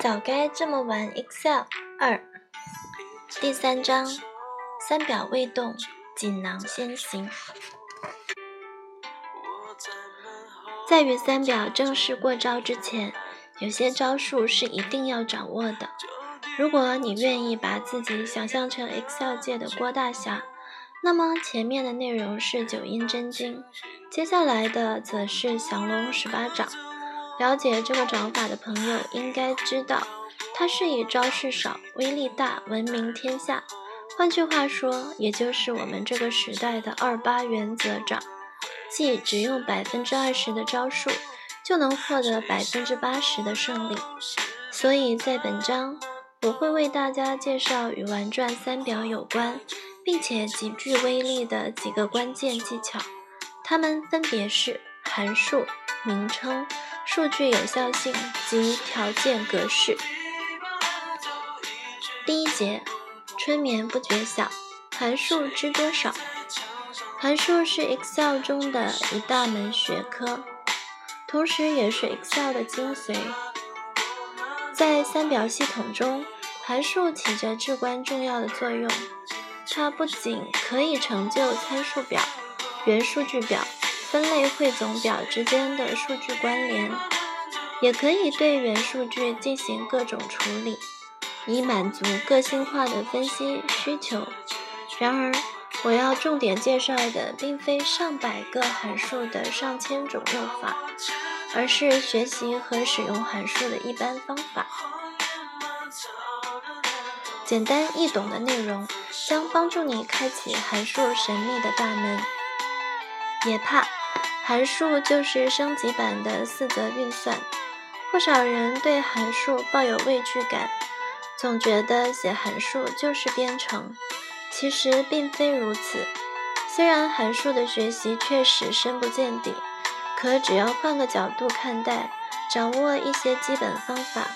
早该这么玩 Excel。二，第三章，三表未动，锦囊先行。在与三表正式过招之前，有些招数是一定要掌握的。如果你愿意把自己想象成 Excel 界的郭大侠，那么前面的内容是九阴真经，接下来的则是降龙十八掌。了解这个掌法的朋友应该知道，它是以招式少、威力大闻名天下。换句话说，也就是我们这个时代的二八原则掌，即只用百分之二十的招数就能获得百分之八十的胜利。所以在本章，我会为大家介绍与玩转三表有关。并且极具威力的几个关键技巧，它们分别是函数、名称、数据有效性及条件格式。第一节，春眠不觉晓，函数知多少？函数是 Excel 中的一大门学科，同时也是 Excel 的精髓。在三表系统中，函数起着至关重要的作用。它不仅可以成就参数表、元数据表、分类汇总表之间的数据关联，也可以对元数据进行各种处理，以满足个性化的分析需求。然而，我要重点介绍的并非上百个函数的上千种用法，而是学习和使用函数的一般方法。简单易懂的内容。将帮助你开启函数神秘的大门。别怕，函数就是升级版的四则运算。不少人对函数抱有畏惧感，总觉得写函数就是编程。其实并非如此。虽然函数的学习确实深不见底，可只要换个角度看待，掌握一些基本方法，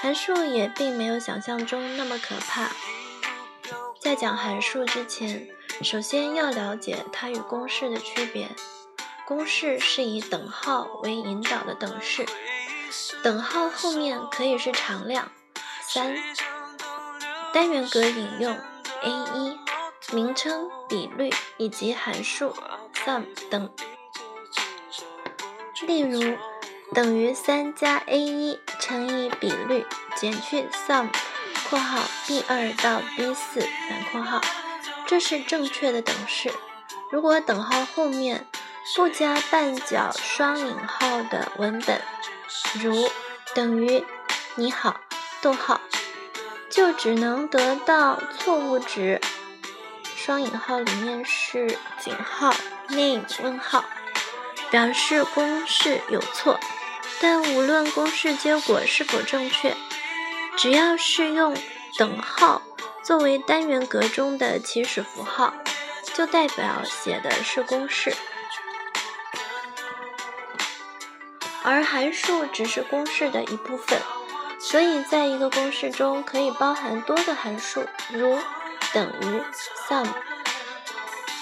函数也并没有想象中那么可怕。在讲函数之前，首先要了解它与公式的区别。公式是以等号为引导的等式，等号后面可以是常量三、单元格引用 a 一、名称、比率以及函数 sum 等。例如，等于三加 a 一乘以比率减去 sum。括号 b 二到 b 四反括号，这是正确的等式。如果等号后面不加半角双引号的文本，如等于你好，逗号，就只能得到错误值。双引号里面是井号 name 问号，表示公式有错。但无论公式结果是否正确。只要是用等号作为单元格中的起始符号，就代表写的是公式，而函数只是公式的一部分。所以，在一个公式中可以包含多个函数，如等于 sum（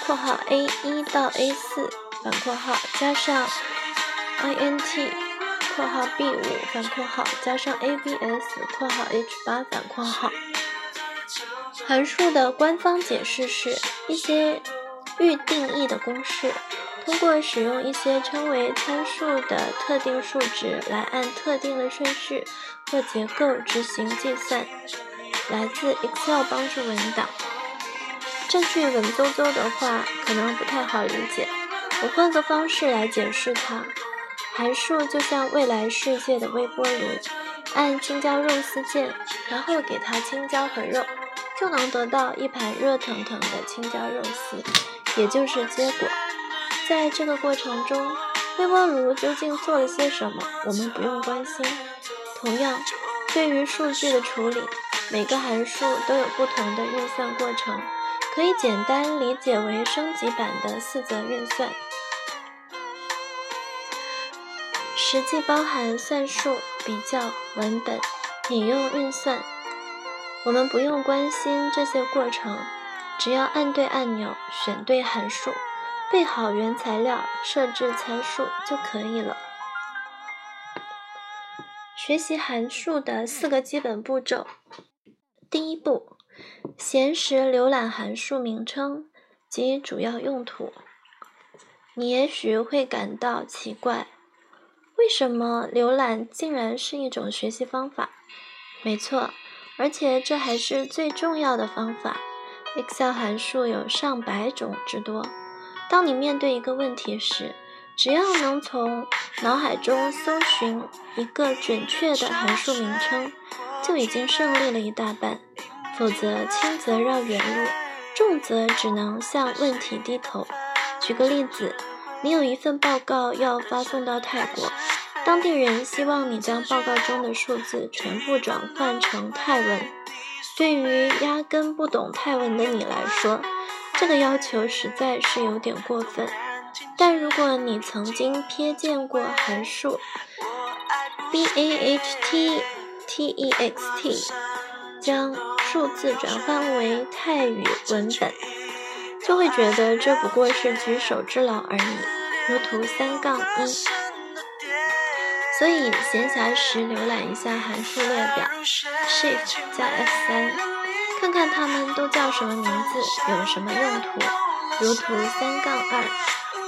括号 a 一到 a 四反括号）加上 int。括号 b 五反括号加上 abs 括号 h 八反括号，函数的官方解释是一些预定义的公式，通过使用一些称为参数的特定数值来按特定的顺序或结构执行计算。来自 Excel 帮助文档，这句文绉绉的话可能不太好理解，我换个方式来解释它。函数就像未来世界的微波炉，按青椒肉丝键，然后给它青椒和肉，就能得到一盘热腾腾的青椒肉丝，也就是结果。在这个过程中，微波炉究竟做了些什么，我们不用关心。同样，对于数据的处理，每个函数都有不同的运算过程，可以简单理解为升级版的四则运算。实际包含算术、比较、文本、引用、运算。我们不用关心这些过程，只要按对按钮，选对函数，备好原材料，设置参数就可以了。学习函数的四个基本步骤。第一步，闲时浏览函数名称及主要用途。你也许会感到奇怪，为什么浏览竟然是一种学习方法？没错，而且这还是最重要的方法。Excel 函数有上百种之多。当你面对一个问题时，只要能从脑海中搜寻一个准确的函数名称，就已经胜利了一大半。否则，轻则绕远路，重则只能向问题低头。举个例子，你有一份报告要发送到泰国，当地人希望你将报告中的数字全部转换成泰文。对于压根不懂泰文的你来说，这个要求实在是有点过分。但如果你曾经瞥见过函数 b a h t t e x t 将数字转换为泰语文本，就会觉得这不过是举手之劳而已，如图三杠一。所以闲暇时浏览一下函数列表，Shift 加 F 三看看它们都叫什么名字，有什么用途，如图三杠二。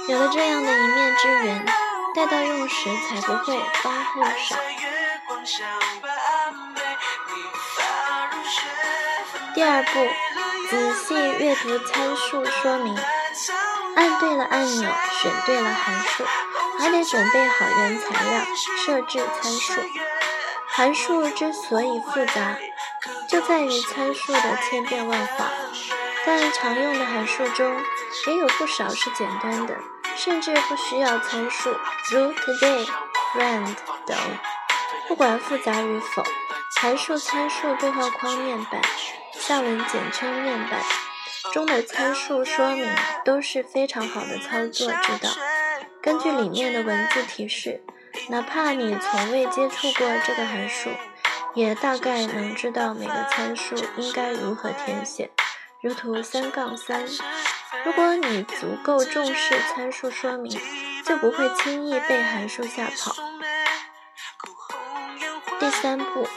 有了这样的一面之缘，待到用时才不会发恨少。第二步，仔细阅读参数说明，按对了按钮，选对了函数，还得准备好原材料，设置参数。函数之所以复杂，就在于参数的千变万化，但常用的函数中也有不少是简单的。甚至不需要参数，如 today、friend 等。不管复杂与否，函数参数对话框面板（下文简称面板）中的参数说明都是非常好的操作指导。根据里面的文字提示，哪怕你从未接触过这个函数，也大概能知道每个参数应该如何填写。如图三杠三。如果你足够重视参数说明，就不会轻易被函数吓跑。第三步，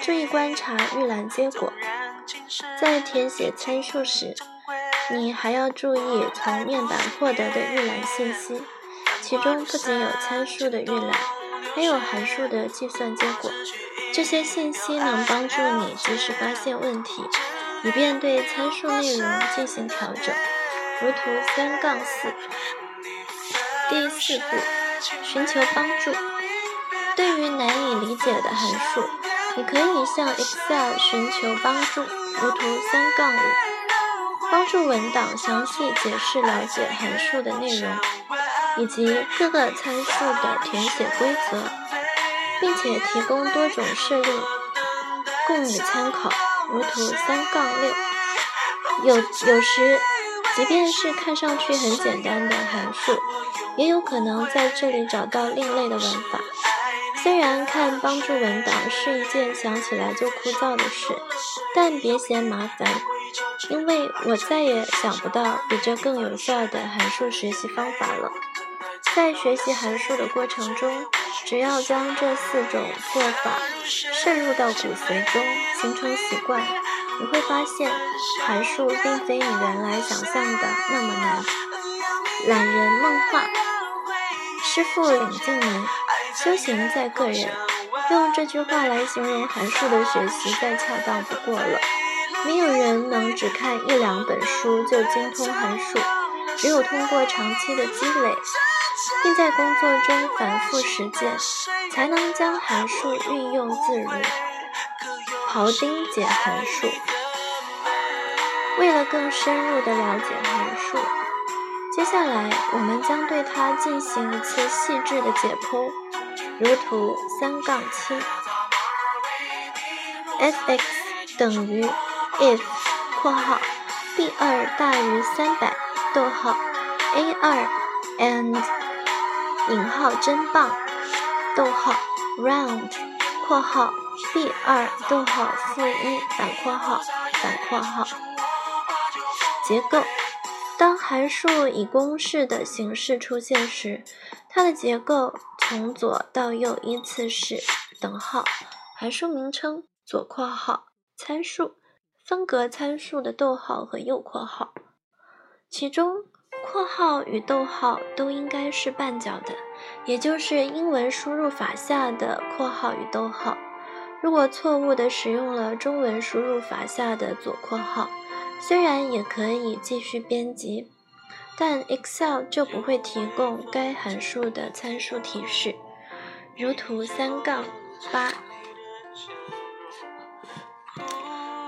注意观察预览结果。在填写参数时，你还要注意从面板获得的预览信息，其中不仅有参数的预览，还有函数的计算结果。这些信息能帮助你及时发现问题，以便对参数内容进行调整。如图三杠四，第四步，寻求帮助。对于难以理解的函数，你可以向 Excel 寻求帮助。如图三杠五，帮助文档详细解释了解函数的内容，以及各个参数的填写规则，并且提供多种设定供你参考。如图三杠六，有有时。即便是看上去很简单的函数，也有可能在这里找到另类的文法。虽然看帮助文档是一件想起来就枯燥的事，但别嫌麻烦，因为我再也想不到比这更有效的函数学习方法了。在学习函数的过程中，只要将这四种做法渗入到骨髓中，形成习惯。你会发现，函数并非你原来想象的那么难。懒人梦话，师傅领进门，修行在个人。用这句话来形容函数的学习，再恰当不过了。没有人能只看一两本书就精通函数，只有通过长期的积累，并在工作中反复实践，才能将函数运用自如。庖丁解函数。为了更深入的了解函数，接下来我们将对它进行一次细致的解剖。如图三杠七，f(x) 等于 if（ 括号 b 二大于三百逗号 a 二 and 引号真棒逗号 round（ 括号 b 二逗号负一反括号反括号）。结构。当函数以公式的形式出现时，它的结构从左到右依次是等号函数名称左括号参数分隔参数的逗号和右括号，其中括号与逗号都应该是半角的，也就是英文输入法下的括号与逗号。如果错误的使用了中文输入法下的左括号，虽然也可以继续编辑，但 Excel 就不会提供该函数的参数提示，如图三杠八。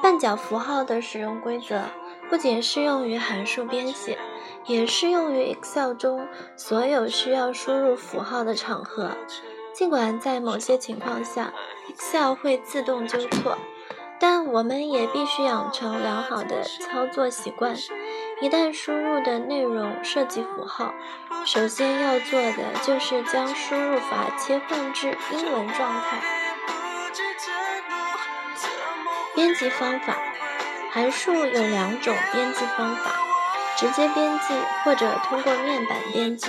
半角符号的使用规则不仅适用于函数编写，也适用于 Excel 中所有需要输入符号的场合。尽管在某些情况下，Excel 会自动纠错，但我们也必须养成良好的操作习惯。一旦输入的内容涉及符号，首先要做的就是将输入法切换至英文状态。编辑方法，函数有两种编辑方法：直接编辑或者通过面板编辑。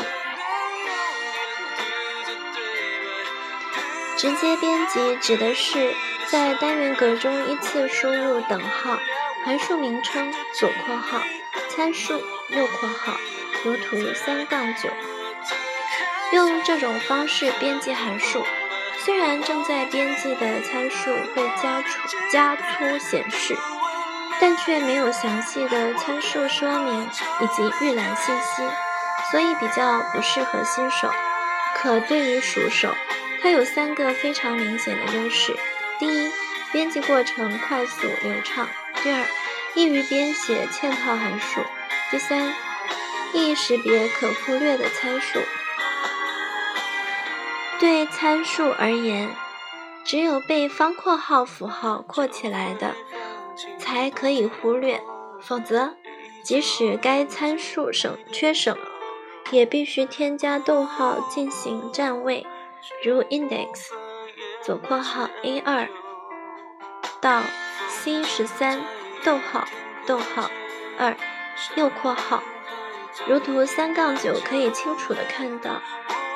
直接编辑指的是在单元格中依次输入等号、函数名称左括号、参数右括号，如图三杠九。用这种方式编辑函数。虽然正在编辑的参数会加粗加粗显示，但却没有详细的参数说明以及预览信息，所以比较不适合新手。可对于熟手，它有三个非常明显的优势：第一，编辑过程快速流畅；第二，易于编写嵌套函数；第三，易识别可忽略的参数。对参数而言，只有被方括号符号括起来的才可以忽略，否则，即使该参数省缺省，也必须添加逗号进行占位，如 index 左括号 a 二到 c 十三逗号逗号二右括号，如图三杠九可以清楚的看到。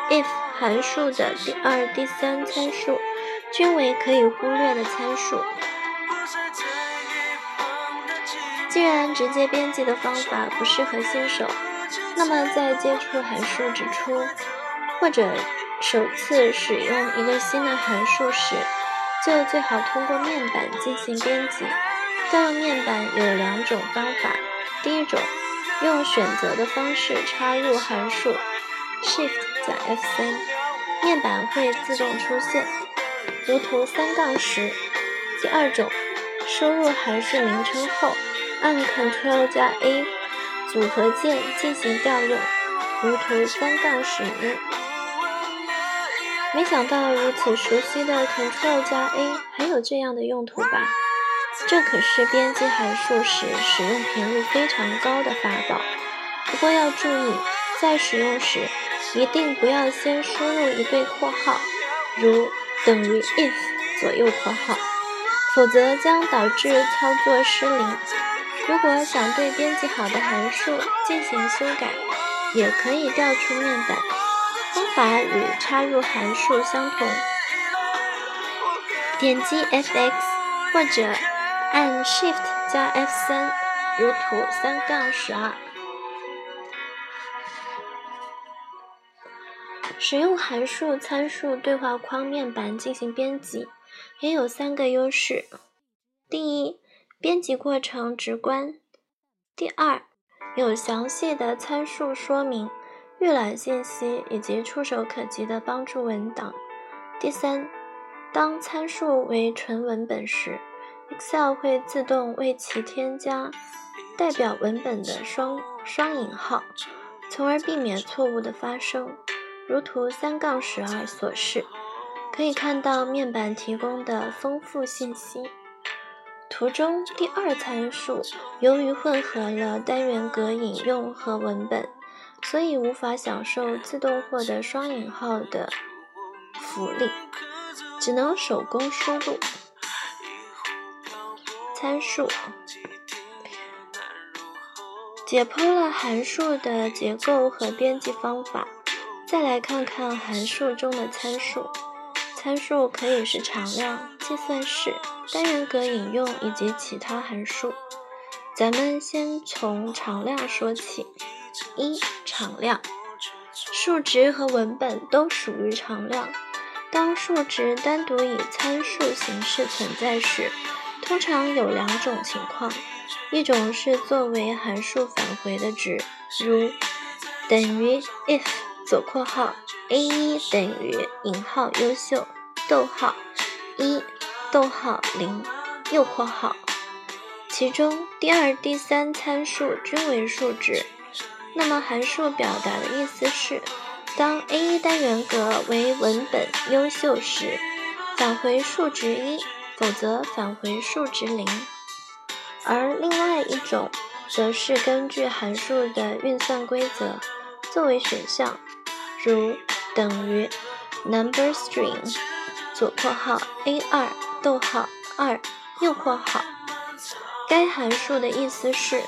if 函数的第二、第三参数均为可以忽略的参数。既然直接编辑的方法不适合新手，那么在接触函数之初，或者首次使用一个新的函数时，就最好通过面板进行编辑。调用面板有两种方法：第一种，用选择的方式插入函数，Shift。加 F3，面板会自动出现，如图三杠十。第二种，输入函数名称后，按 Ctrl 加 A 组合键进行调用，如图三杠十一。没想到如此熟悉的 Ctrl 加 A 还有这样的用途吧？这可是编辑函数时使用频率非常高的法宝。不过要注意，在使用时。一定不要先输入一对括号，如等于 if 左右括号，否则将导致操作失灵。如果想对编辑好的函数进行修改，也可以调出面板，方法与插入函数相同。点击 F(x) 或者按 Shift 加 F3，如图三杠十二。使用函数参数对话框面板进行编辑，也有三个优势：第一，编辑过程直观；第二，有详细的参数说明、预览信息以及触手可及的帮助文档；第三，当参数为纯文本时，Excel 会自动为其添加代表文本的双双引号，从而避免错误的发生。如图三杠十二所示，可以看到面板提供的丰富信息。图中第二参数由于混合了单元格引用和文本，所以无法享受自动获得双引号的福利，只能手工输入参数。解剖了函数的结构和编辑方法。再来看看函数中的参数。参数可以是常量、计算式、单元格引用以及其他函数。咱们先从常量说起。一、常量，数值和文本都属于常量。当数值单独以参数形式存在时，通常有两种情况：一种是作为函数返回的值，如等于 if 左括号 a 一等于引号优秀逗号一逗号零右括号，其中第二、第三参数均为数值。那么函数表达的意思是，当 a 一单元格为文本优秀时，返回数值一。否则返回数值零，而另外一种则是根据函数的运算规则作为选项，如等于 number string 左括号 a 二逗号二右括号。该函数的意思是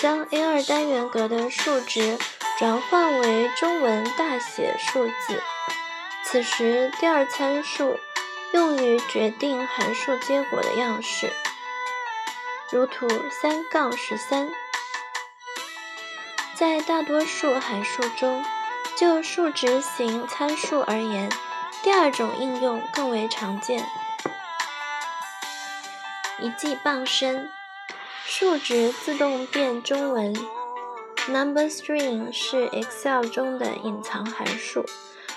将 a 二单元格的数值转换为中文大写数字，此时第二参数。用于决定函数结果的样式，如图三杠十三。在大多数函数中，就数值型参数而言，第二种应用更为常见。一记傍身，数值自动变中文。Number string 是 Excel 中的隐藏函数。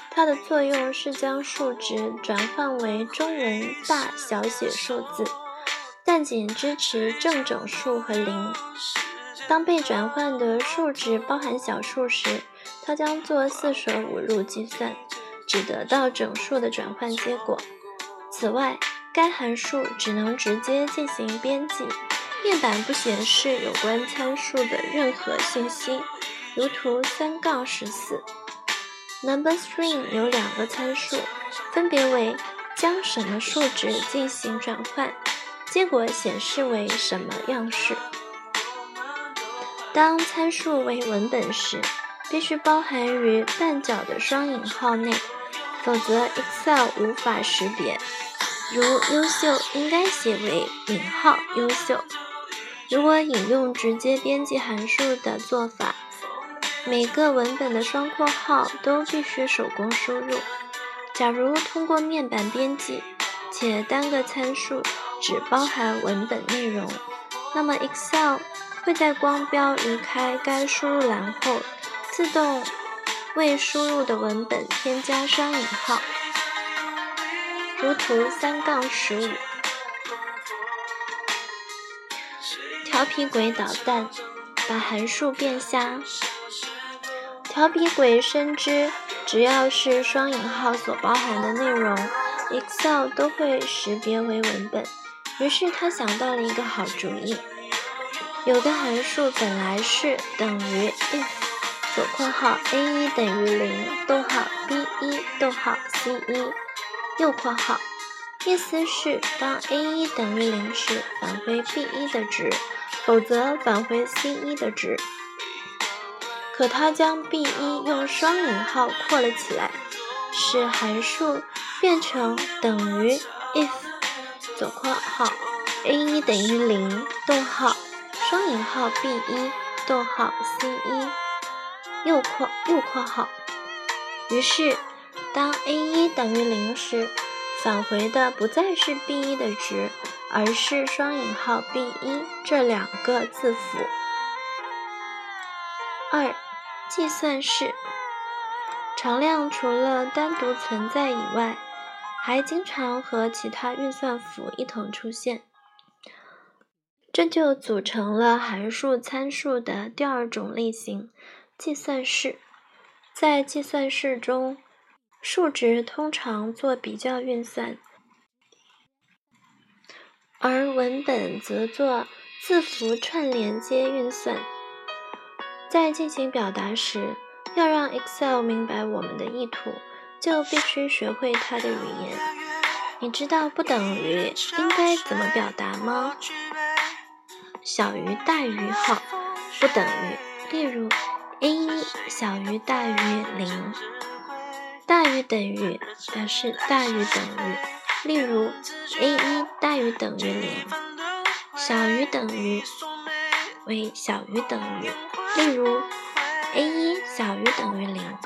它的作用是将数值转换为中文大小写数字，但仅支持正整数和零。当被转换的数值包含小数时，它将做四舍五入计算，只得到整数的转换结果。此外，该函数只能直接进行编辑，面板不显示有关参数的任何信息，如图三杠十四。Number string 有两个参数，分别为将什么数值进行转换，结果显示为什么样式。当参数为文本时，必须包含于半角的双引号内，否则 Excel 无法识别。如优秀应该写为引号优秀。如果引用直接编辑函数的做法。每个文本的双括号都必须手工输入。假如通过面板编辑，且单个参数只包含文本内容，那么 Excel 会在光标离开该输入栏后，自动为输入的文本添加双引号。如图三杠十五。调皮鬼捣蛋，把函数变瞎。调皮鬼深知，只要是双引号所包含的内容，Excel 都会识别为文本。于是他想到了一个好主意：有的函数本来是等于 if 左括号 a 一等于零，逗号 b 一逗号 c 一右括号，意思是当 a 一等于零时返回 b 一的值，否则返回 c 一的值。可它将 b 一用双引号括了起来，使函数变成等于 if 左括号 a 一等于零，逗号双引号 b 一逗号 c 一右括右括号。于是，当 a 一等于零时，返回的不再是 b 一的值，而是双引号 b 一这两个字符。二。计算式常量除了单独存在以外，还经常和其他运算符一同出现，这就组成了函数参数的第二种类型——计算式。在计算式中，数值通常做比较运算，而文本则做字符串连接运算。在进行表达时，要让 Excel 明白我们的意图，就必须学会它的语言。你知道不等于应该怎么表达吗？小于大于号不等于，例如 a 一小于大于零。大于等于表示大于等于，例如 a 一大于等于零，小于等于为小于等于，例如 a 一小于等于零，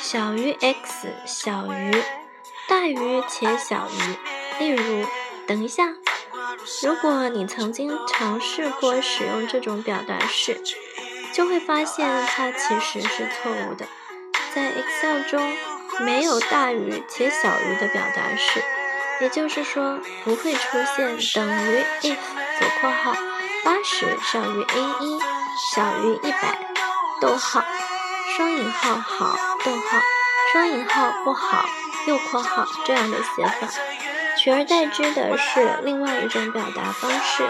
小于 x 小于大于且小于，例如等一下，如果你曾经尝试过使用这种表达式，就会发现它其实是错误的。在 Excel 中没有大于且小于的表达式，也就是说不会出现等于 if 左括号八十小于 a 一小于一百逗号双引号好逗号双引号不好右括号这样的写法，取而代之的是另外一种表达方式，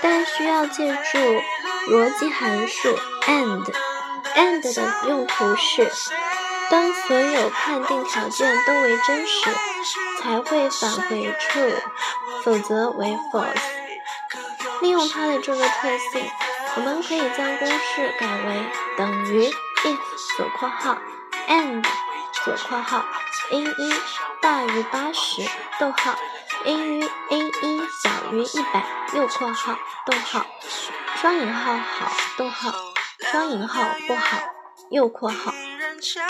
但需要借助逻辑函数 and and 的用途是。所有判定条件都为真实，才会返回 true，否则为 false。利用它的这个特性，我们可以将公式改为等于 if 左括号 and 左括号 a 一大于八十逗号 a 于 a 一小于一百右括号逗号双引号好逗号双引号不好右括号。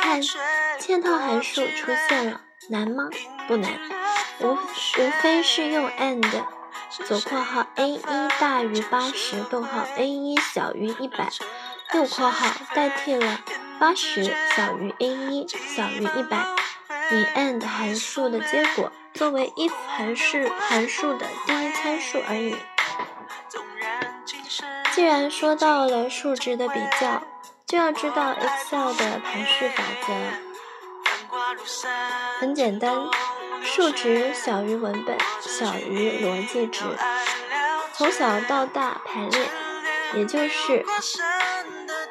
看，嵌套函数出现了，难吗？不难，无无非是用 and 左括号 a 一大于八十逗号 a 一小于一百右括号代替了八十小于 a 一小于一百，以 and 函数的结果作为 if 函数函数的第一参数而已。既然说到了数值的比较。就要知道 Excel 的排序法则，很简单，数值小于文本小于逻辑值，从小到大排列，也就是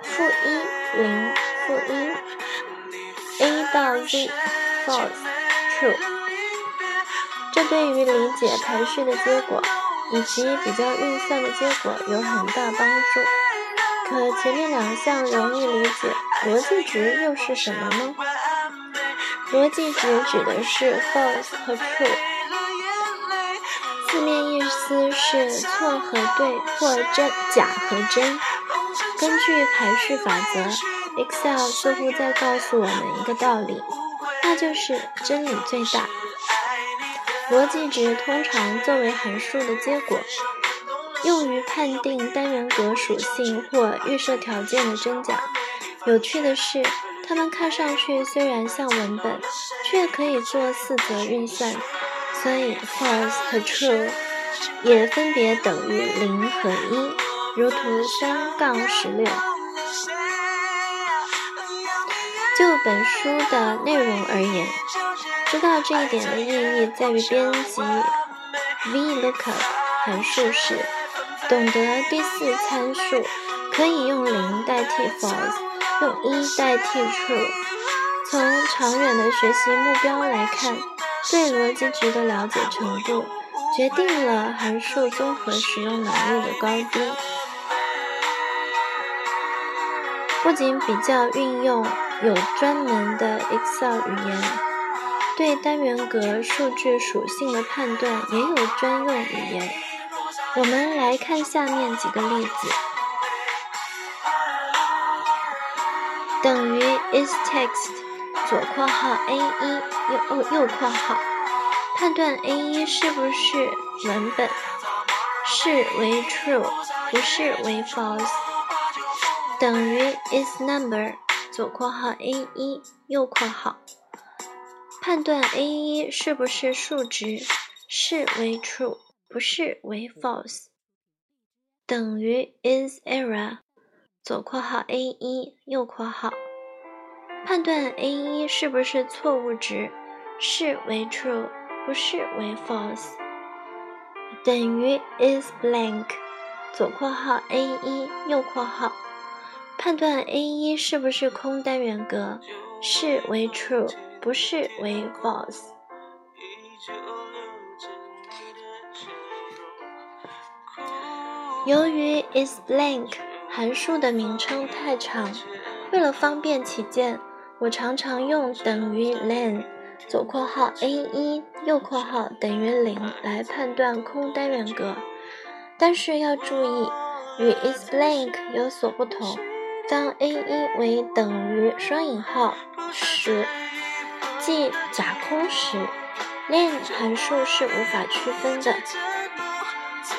负一零负一，A 到 Z false true。这对于理解排序的结果以及比较运算的结果有很大帮助。可前面两项容易理解，逻辑值又是什么呢？逻辑值指的是 false 和 true，字面意思是错和对或真假和真。根据排序法则，Excel 似乎在告诉我们一个道理，那就是真理最大。逻辑值通常作为函数的结果。用于判定单元格属性或预设条件的真假。有趣的是，它们看上去虽然像文本，却可以做四则运算。所以，false 和 true 也分别等于零和一，如图三杠十六。就本书的内容而言，知道这一点的意义在于编辑 VLOOKUP 函数时。懂得第四参数可以用零代替 false，用一代替 true。从长远的学习目标来看，对逻辑值的了解程度决定了函数综合使用能力的高低。不仅比较运用有专门的 Excel 语言，对单元格数据属性的判断也有专用语言。我们来看下面几个例子，等于 isText 左括号 a 一右右括号，判断 a 一是不是文本，是为 true，不是为 false。等于 isNumber 左括号 a 一右括号，判断 a 一是不是数值，是为 true。不是为 false，等于 is error 左括号 a 一右括号，判断 a 一是不是错误值，是为 true，不是为 false，等于 is blank 左括号 a 一右括号，判断 a 一是不是空单元格，是为 true，不是为 false。由于 is blank 函数的名称太长，为了方便起见，我常常用等于 len 左括号 a 一右括号等于零来判断空单元格，但是要注意，与 is blank 有所不同。当 a 一为等于双引号时，即假空时，len 函数是无法区分的。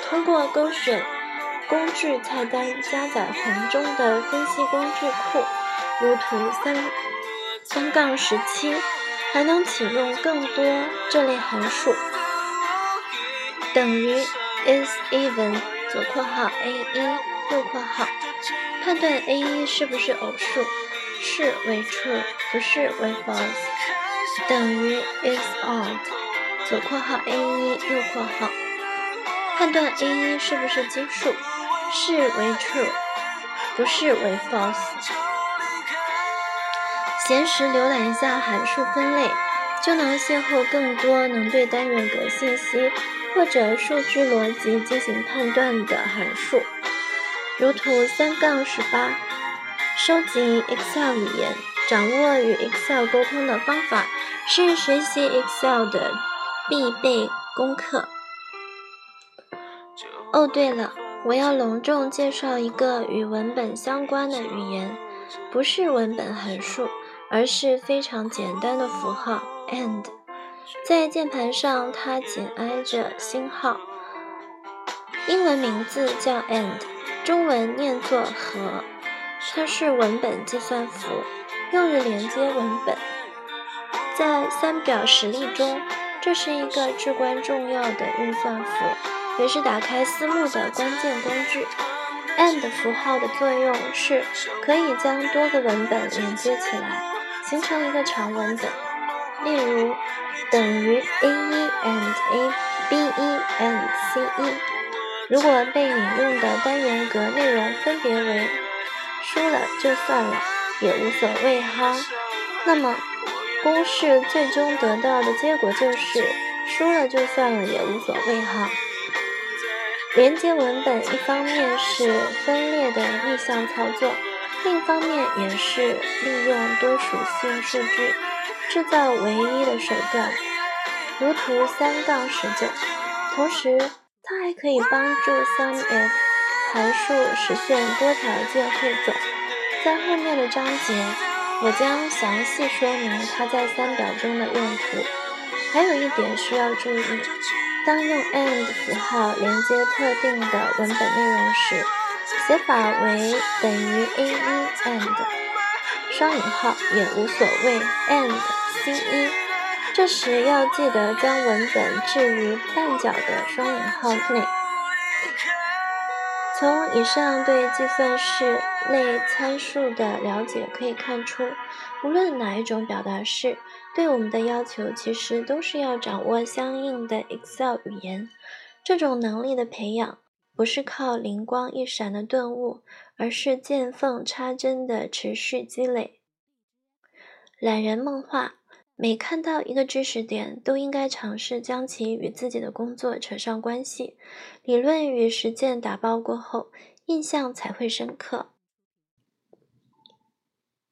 通过勾选工具菜单加载环中的分析工具库，如图三三杠十七，还能启用更多这类函数。等于 is even 左括号 a 一右括号。判断 a 一是不是偶数，是为 true，不是为 false。等于 is odd，左括号 a 一右括号。判断 a 一是不是奇数，是为 true，不是为 false。闲时浏览一下函数分类，就能邂逅更多能对单元格信息或者数据逻辑进行判断的函数。如图三杠十八，收集 Excel 语言，掌握与 Excel 沟通的方法是学习 Excel 的必备功课。哦，对了，我要隆重介绍一个与文本相关的语言，不是文本函数，而是非常简单的符号 and。在键盘上，它紧挨着星号，英文名字叫 and。中文念作和，它是文本计算符，用于连接文本。在三表实例中，这是一个至关重要的运算符，也是打开思路的关键工具。and 符号的作用是可以将多个文本连接起来，形成一个长文本。例如，等于 a 一 and a，b 一 and c 一。如果被引用的单元格内容分别为输了就算了，也无所谓哈。那么公式最终得到的结果就是输了就算了也无所谓哈。连接文本一方面是分裂的逆向操作，另一方面也是利用多属性数据制造唯一的手段。如图三杠十九，同时。它还可以帮助 SUMIF 函数实现多条件汇总。在后面的章节，我将详细说明它在三表中的用途。还有一点需要注意：当用 AND 符号连接特定的文本内容时，写法为等于 A1 AND 双引号也无所谓 AND C1。这时要记得将文本置于半角的双引号内。从以上对计算式类参数的了解可以看出，无论哪一种表达式，对我们的要求其实都是要掌握相应的 Excel 语言。这种能力的培养，不是靠灵光一闪的顿悟，而是见缝插针的持续积累。懒人梦话。每看到一个知识点，都应该尝试将其与自己的工作扯上关系，理论与实践打包过后，印象才会深刻。